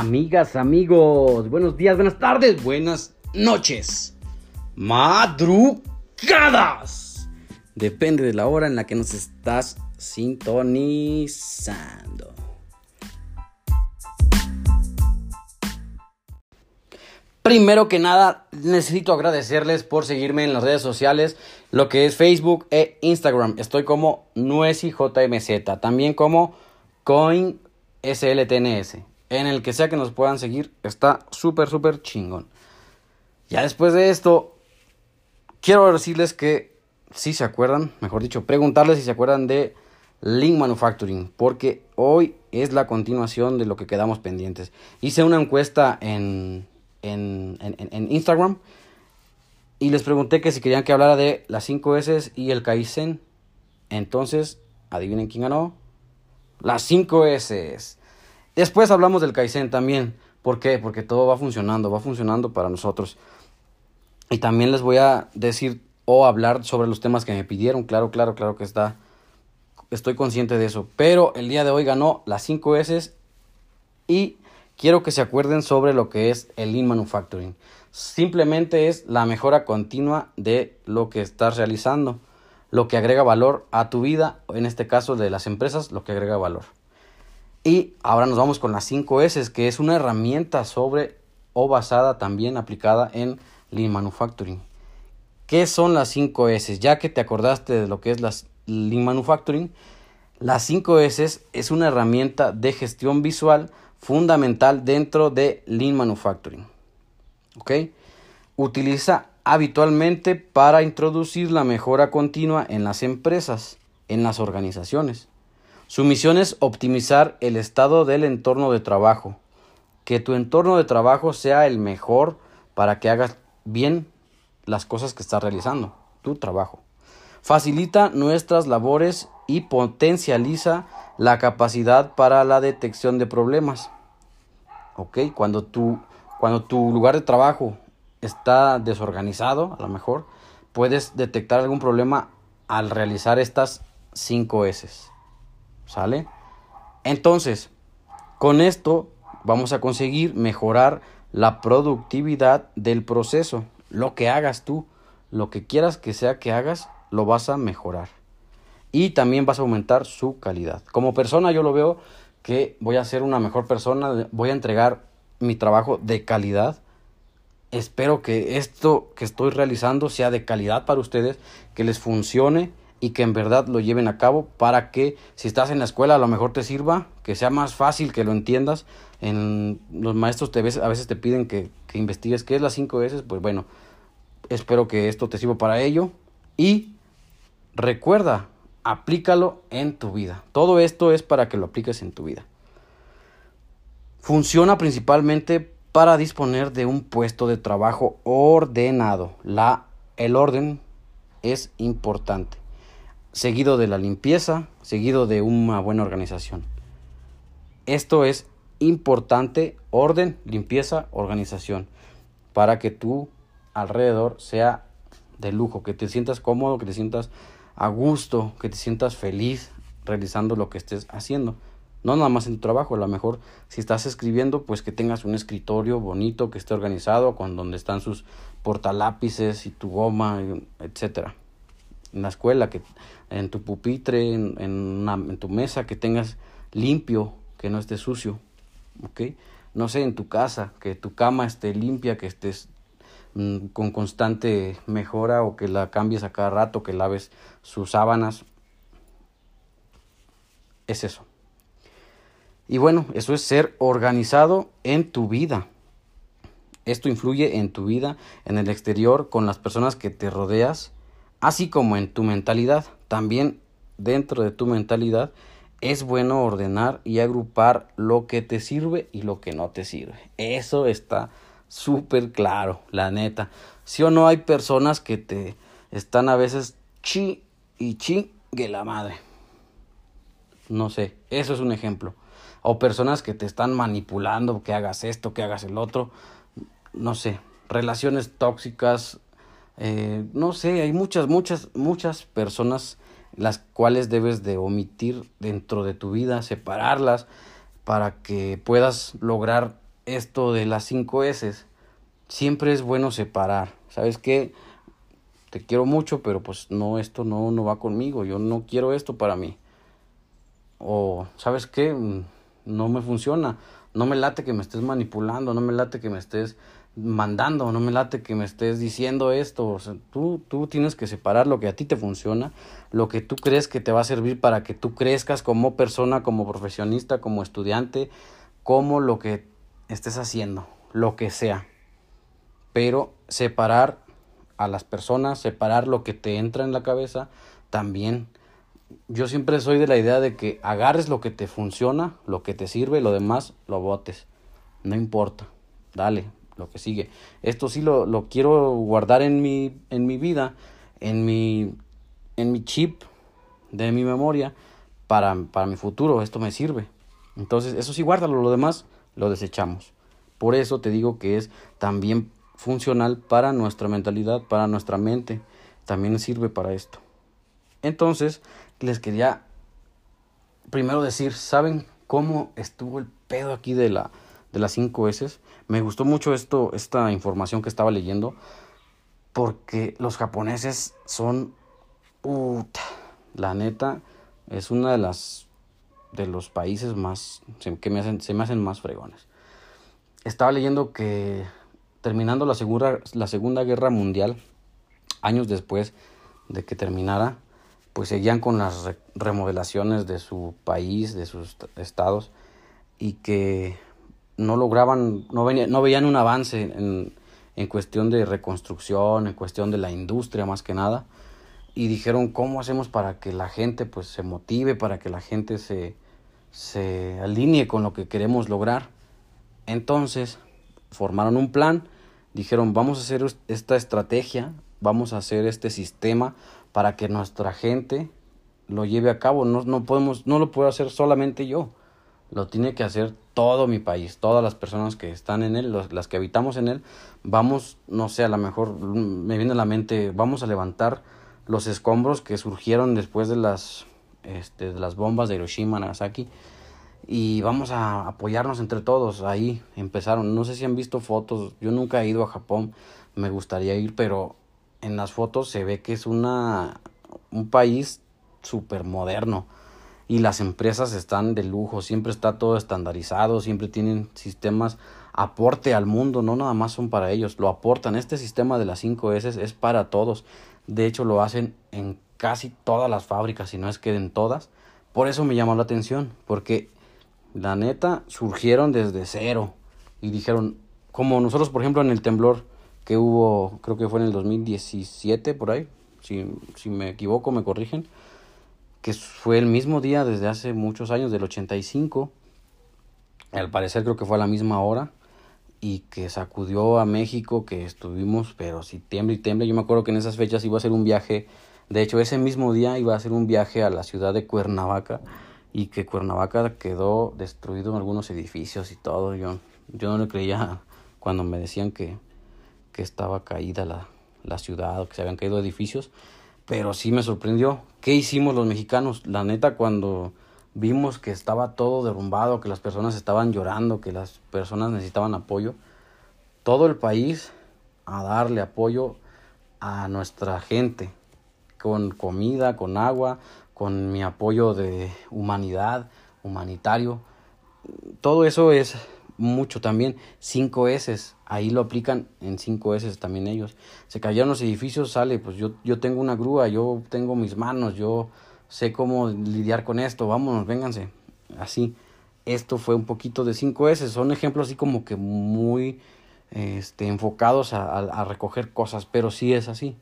Amigas, amigos, buenos días, buenas tardes, buenas noches, madrugadas. Depende de la hora en la que nos estás sintonizando. Primero que nada, necesito agradecerles por seguirme en las redes sociales, lo que es Facebook e Instagram. Estoy como NueciJMZ, también como CoinSLTNS en el que sea que nos puedan seguir, está súper, súper chingón. Ya después de esto, quiero decirles que si se acuerdan, mejor dicho, preguntarles si se acuerdan de Link Manufacturing, porque hoy es la continuación de lo que quedamos pendientes. Hice una encuesta en, en, en, Instagram y les pregunté que si querían que hablara de las 5 S y el Kaizen. Entonces, adivinen quién ganó. Las 5 S. Después hablamos del Kaizen también. ¿Por qué? Porque todo va funcionando, va funcionando para nosotros. Y también les voy a decir o hablar sobre los temas que me pidieron. Claro, claro, claro que está. Estoy consciente de eso. Pero el día de hoy ganó las 5 S y quiero que se acuerden sobre lo que es el Lean Manufacturing. Simplemente es la mejora continua de lo que estás realizando, lo que agrega valor a tu vida, en este caso de las empresas, lo que agrega valor. Y ahora nos vamos con las 5 S, que es una herramienta sobre o basada también aplicada en Lean Manufacturing. ¿Qué son las 5 S? Ya que te acordaste de lo que es las Lean Manufacturing, las 5 S es una herramienta de gestión visual fundamental dentro de Lean Manufacturing. ¿Ok? Utiliza habitualmente para introducir la mejora continua en las empresas, en las organizaciones. Su misión es optimizar el estado del entorno de trabajo, que tu entorno de trabajo sea el mejor para que hagas bien las cosas que estás realizando, tu trabajo. Facilita nuestras labores y potencializa la capacidad para la detección de problemas. ¿Ok? Cuando tu, cuando tu lugar de trabajo está desorganizado, a lo mejor, puedes detectar algún problema al realizar estas 5 S. ¿Sale? Entonces, con esto vamos a conseguir mejorar la productividad del proceso. Lo que hagas tú, lo que quieras que sea que hagas, lo vas a mejorar. Y también vas a aumentar su calidad. Como persona yo lo veo que voy a ser una mejor persona, voy a entregar mi trabajo de calidad. Espero que esto que estoy realizando sea de calidad para ustedes, que les funcione y que en verdad lo lleven a cabo para que si estás en la escuela a lo mejor te sirva, que sea más fácil que lo entiendas. En, los maestros te, a veces te piden que, que investigues qué es las 5 S, pues bueno, espero que esto te sirva para ello y recuerda, aplícalo en tu vida. Todo esto es para que lo apliques en tu vida. Funciona principalmente para disponer de un puesto de trabajo ordenado. La, el orden es importante seguido de la limpieza, seguido de una buena organización. Esto es importante, orden, limpieza, organización, para que tu alrededor sea de lujo, que te sientas cómodo, que te sientas a gusto, que te sientas feliz realizando lo que estés haciendo. No nada más en tu trabajo, a lo mejor si estás escribiendo, pues que tengas un escritorio bonito, que esté organizado, con donde están sus portalápices y tu goma, etcétera en la escuela, que en tu pupitre, en, en, tu mesa, que tengas limpio, que no esté sucio, ¿ok? No sé, en tu casa, que tu cama esté limpia, que estés mm, con constante mejora o que la cambies a cada rato, que laves sus sábanas. Es eso. Y bueno, eso es ser organizado en tu vida. Esto influye en tu vida, en el exterior, con las personas que te rodeas, así como en tu mentalidad. También dentro de tu mentalidad es bueno ordenar y agrupar lo que te sirve y lo que no te sirve. Eso está súper claro, la neta. Si o no hay personas que te están a veces chi y chi que la madre. No sé, eso es un ejemplo. O personas que te están manipulando, que hagas esto, que hagas el otro. No sé, relaciones tóxicas. Eh, no sé, hay muchas, muchas, muchas personas las cuales debes de omitir dentro de tu vida, separarlas para que puedas lograr esto de las 5 S. Siempre es bueno separar. ¿Sabes qué? Te quiero mucho, pero pues no, esto no, no va conmigo. Yo no quiero esto para mí. O, ¿sabes qué? Mm, no me funciona. No me late que me estés manipulando, no me late que me estés mandando, no me late que me estés diciendo esto. O sea, tú, tú tienes que separar lo que a ti te funciona, lo que tú crees que te va a servir para que tú crezcas como persona, como profesionista, como estudiante, como lo que estés haciendo, lo que sea. Pero separar a las personas, separar lo que te entra en la cabeza, también. Yo siempre soy de la idea de que agarres lo que te funciona, lo que te sirve, lo demás lo botes. No importa. Dale, lo que sigue. Esto sí lo, lo quiero guardar en mi, en mi vida, en mi, en mi chip de mi memoria para, para mi futuro. Esto me sirve. Entonces, eso sí, guárdalo. Lo demás lo desechamos. Por eso te digo que es también funcional para nuestra mentalidad, para nuestra mente. También sirve para esto. Entonces, les quería primero decir, ¿saben cómo estuvo el pedo aquí de la de las 5 S. Me gustó mucho esto, esta información que estaba leyendo, porque los japoneses son, la neta, es una de las de los países más que me hacen, se me hacen más fregones. Estaba leyendo que terminando la la segunda guerra mundial, años después de que terminara, pues seguían con las remodelaciones de su país, de sus estados, y que no lograban, no, no veían un avance en, en cuestión de reconstrucción, en cuestión de la industria más que nada. Y dijeron, ¿cómo hacemos para que la gente pues se motive, para que la gente se, se alinee con lo que queremos lograr? Entonces formaron un plan, dijeron, vamos a hacer esta estrategia, vamos a hacer este sistema para que nuestra gente lo lleve a cabo. No, no, podemos, no lo puedo hacer solamente yo. Lo tiene que hacer todo mi país, todas las personas que están en él, las que habitamos en él, vamos, no sé, a lo mejor me viene a la mente, vamos a levantar los escombros que surgieron después de las, este, de las bombas de Hiroshima, Nagasaki, y vamos a apoyarnos entre todos. Ahí empezaron, no sé si han visto fotos, yo nunca he ido a Japón, me gustaría ir, pero en las fotos se ve que es una, un país súper moderno y las empresas están de lujo, siempre está todo estandarizado, siempre tienen sistemas aporte al mundo, no nada más son para ellos, lo aportan. Este sistema de las 5 S es para todos. De hecho, lo hacen en casi todas las fábricas, si no es que en todas. Por eso me llamó la atención, porque la neta surgieron desde cero y dijeron, como nosotros, por ejemplo, en el temblor que hubo, creo que fue en el 2017, por ahí, si, si me equivoco, me corrigen que fue el mismo día desde hace muchos años, del 85. Al parecer creo que fue a la misma hora y que sacudió a México, que estuvimos, pero si tiembla y tiembla. Yo me acuerdo que en esas fechas iba a ser un viaje, de hecho ese mismo día iba a ser un viaje a la ciudad de Cuernavaca y que Cuernavaca quedó destruido en algunos edificios y todo. Yo, yo no le creía cuando me decían que, que estaba caída la, la ciudad que se habían caído edificios pero sí me sorprendió. ¿Qué hicimos los mexicanos? La neta, cuando vimos que estaba todo derrumbado, que las personas estaban llorando, que las personas necesitaban apoyo, todo el país a darle apoyo a nuestra gente, con comida, con agua, con mi apoyo de humanidad, humanitario. Todo eso es mucho también. 5 S, ahí lo aplican en 5 S también ellos. Se cayeron los edificios, sale, pues yo, yo tengo una grúa, yo tengo mis manos, yo sé cómo lidiar con esto, vámonos, vénganse. Así, esto fue un poquito de 5 S, son ejemplos así como que muy este, enfocados a, recoger cosas, pero sí es así.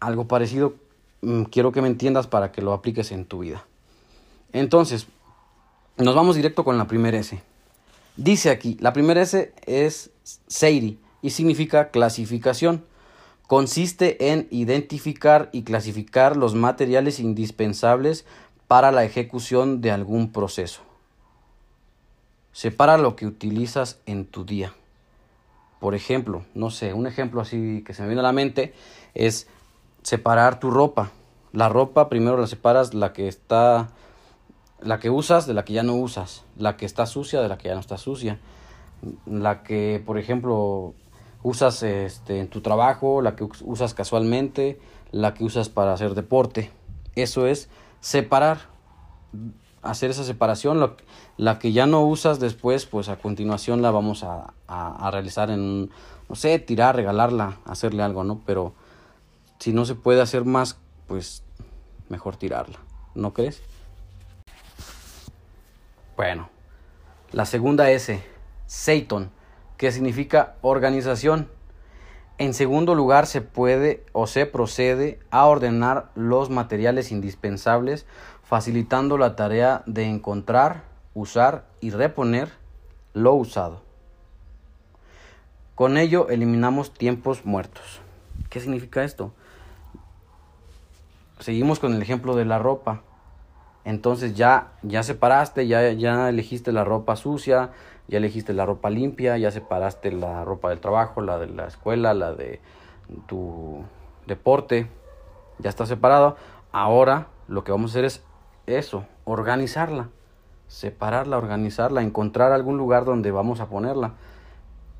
Algo parecido mm, quiero que me entiendas para que lo apliques en tu vida. Entonces, nos vamos directo con la primera S. Dice aquí, la primera S es Seiri y significa clasificación. Consiste en identificar y clasificar los materiales indispensables para la ejecución de algún proceso. Separa lo que utilizas en tu día. Por ejemplo, no sé, un ejemplo así que se me viene a la mente es separar tu ropa. La ropa primero la separas la que está la que usas de la que ya no usas, la que está sucia de la que ya no está sucia, la que, por ejemplo, usas este, en tu trabajo, la que usas casualmente, la que usas para hacer deporte. Eso es separar, hacer esa separación. la que ya no usas después, pues a continuación la vamos a, a, realizar en, no sé, tirar, regalarla, hacerle algo, ¿no? Pero si no se puede hacer más, pues mejor tirarla, ¿no crees? Bueno, la segunda S, Seiton, que significa organización. En segundo lugar, se puede o se procede a ordenar los materiales indispensables, facilitando la tarea de encontrar, usar y reponer lo usado. Con ello eliminamos tiempos muertos. ¿Qué significa esto? Seguimos con el ejemplo de la ropa. Entonces ya, ya separaste, ya, ya elegiste la ropa sucia, ya elegiste la ropa limpia, ya separaste la ropa del trabajo, la de la escuela, la de tu deporte, ya está separado. Ahora lo que vamos a hacer es eso, organizarla, separarla, organizarla, encontrar algún lugar donde vamos a ponerla.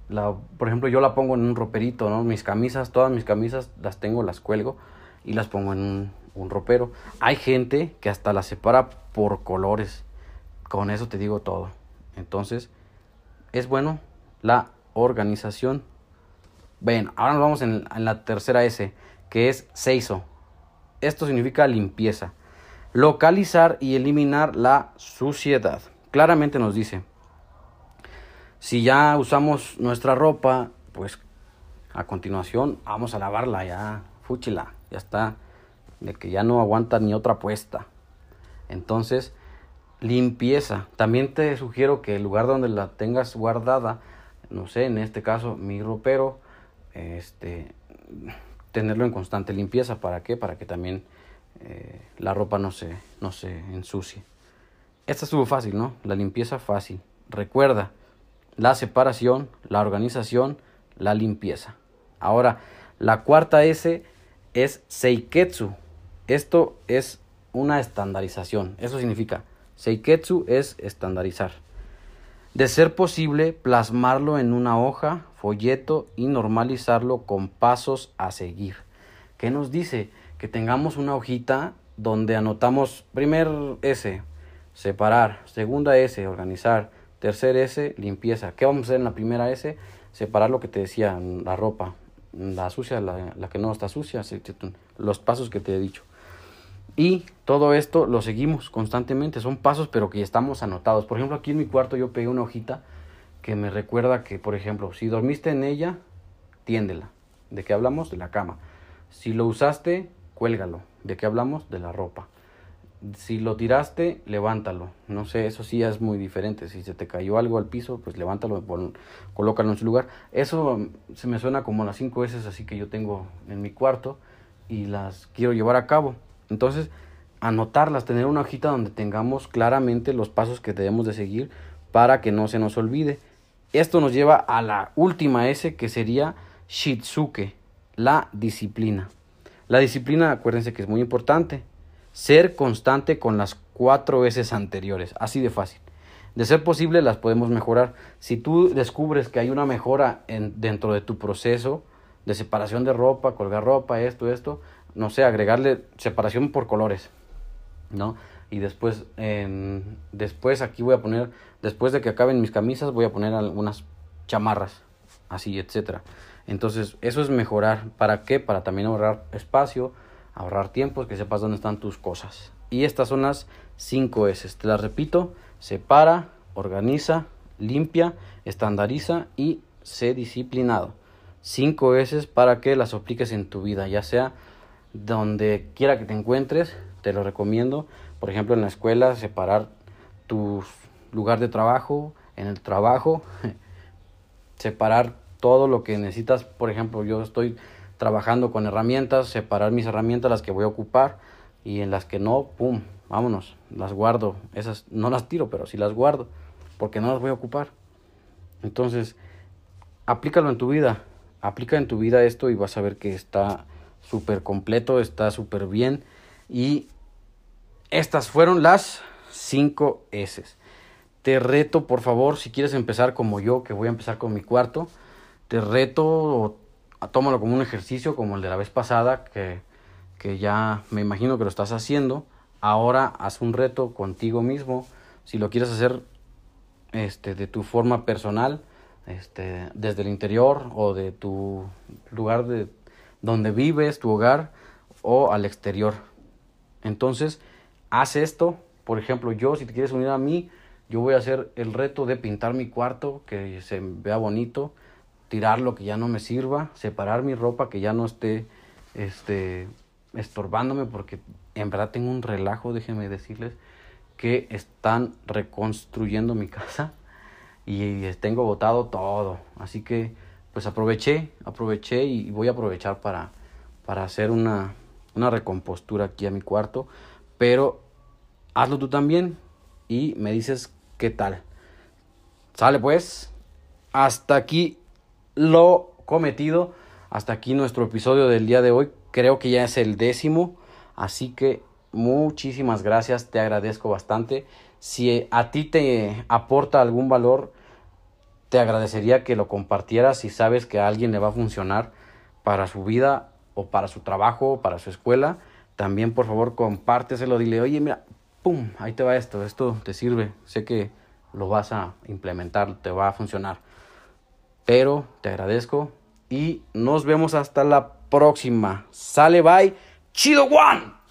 La, por ejemplo, yo la pongo en un roperito, ¿no? Mis camisas, todas mis camisas las tengo, las cuelgo y las pongo en un, un ropero. Hay gente que hasta la separa por colores. Con eso te digo todo. Entonces, es bueno la organización. Ven, ahora nos vamos en, la tercera S, que es seiso. Esto significa limpieza. Localizar y eliminar la suciedad. Claramente nos dice, si ya usamos nuestra ropa, pues a continuación vamos a lavarla ya, fúchila, ya está de que ya no aguanta ni otra puesta. Entonces, limpieza. También te sugiero que el lugar donde la tengas guardada, no sé, en este caso mi ropero, este, tenerlo en constante limpieza. ¿Para qué? Para que también eh, la ropa no se, no se ensucie. Esta estuvo fácil, ¿no? La limpieza fácil. Recuerda, la separación, la organización, la limpieza. Ahora, la cuarta S es Seiketsu. Esto es una estandarización. Eso significa, Seiketsu es estandarizar. De ser posible, plasmarlo en una hoja, folleto y normalizarlo con pasos a seguir. ¿Qué nos dice? Que tengamos una hojita donde anotamos primer S, separar, segunda S, organizar, tercer S, limpieza. ¿Qué vamos a hacer en la primera S? Separar lo que te decía, la ropa, la sucia, la, la que no está sucia, los pasos que te he dicho. Y todo esto lo seguimos constantemente, son pasos pero que estamos anotados. Por ejemplo, aquí en mi cuarto yo pegué una hojita que me recuerda que, por ejemplo, si dormiste en ella, tiéndela. ¿De qué hablamos? De la cama. Si lo usaste, cuélgalo. ¿De qué hablamos? De la ropa. Si lo tiraste, levántalo. No sé, eso sí es muy diferente. Si se te cayó algo al piso, pues levántalo, colócalo en su lugar. Eso se me suena como las cinco veces así que yo tengo en mi cuarto y las quiero llevar a cabo. Entonces, anotarlas, tener una hojita donde tengamos claramente los pasos que debemos de seguir para que no se nos olvide. Esto nos lleva a la última S que sería Shitsuke, la disciplina. La disciplina, acuérdense que es muy importante. Ser constante con las cuatro S anteriores, así de fácil. De ser posible, las podemos mejorar. Si tú descubres que hay una mejora en, dentro de tu proceso de separación de ropa, colgar ropa, esto, esto, no sé, agregarle separación por colores, ¿no? Y después, después aquí voy a poner, después de que acaben mis camisas, voy a poner algunas chamarras, así, etcétera. Entonces, eso es mejorar. ¿Para qué? Para también ahorrar espacio, ahorrar tiempo, que sepas dónde están tus cosas. Y estas son las 5 S. Te las repito, separa, organiza, limpia, estandariza y sé disciplinado. Cinco S para que las apliques en tu vida, ya sea donde quiera que te encuentres, te lo recomiendo. Por ejemplo, en la escuela, separar tu lugar de trabajo, en el trabajo, separar todo lo que necesitas. Por ejemplo, yo estoy trabajando con herramientas, separar mis herramientas, las que voy a ocupar y en las que no, pum, vámonos, las guardo. Esas no las tiro, pero sí las guardo, porque no las voy a ocupar. Entonces, aplícalo en tu vida, aplica en tu vida esto y vas a ver que está súper completo, está súper bien. Y estas fueron las 5 S. Te reto, por favor, si quieres empezar como yo, que voy a empezar con mi cuarto, te reto, tómalo como un ejercicio, como el de la vez pasada, que, que ya me imagino que lo estás haciendo. Ahora haz un reto contigo mismo. Si lo quieres hacer este, de tu forma personal, este, desde el interior o de tu lugar de donde vives, tu hogar o al exterior. Entonces, haz esto. Por ejemplo, yo, si te quieres unir a mí, yo voy a hacer el reto de pintar mi cuarto, que se vea bonito, tirar lo que ya no me sirva, separar mi ropa que ya no esté este, estorbándome, porque en verdad tengo un relajo, déjenme decirles, que están reconstruyendo mi casa y tengo botado todo. Así que pues aproveché, aproveché y voy a aprovechar para, para hacer una, una recompostura aquí a mi cuarto. Pero hazlo tú también y me dices qué tal. Sale pues. Hasta aquí lo cometido. Hasta aquí nuestro episodio del día de hoy. Creo que ya es el décimo. Así que muchísimas gracias. Te agradezco bastante. Si a ti te aporta algún valor, te agradecería que lo compartieras si sabes que a alguien le va a funcionar para su vida o para su trabajo o para su escuela. También por favor compárteselo, dile, oye, mira, ¡pum! Ahí te va esto, esto te sirve, sé que lo vas a implementar, te va a funcionar. Pero te agradezco y nos vemos hasta la próxima. Sale, bye. Chido One.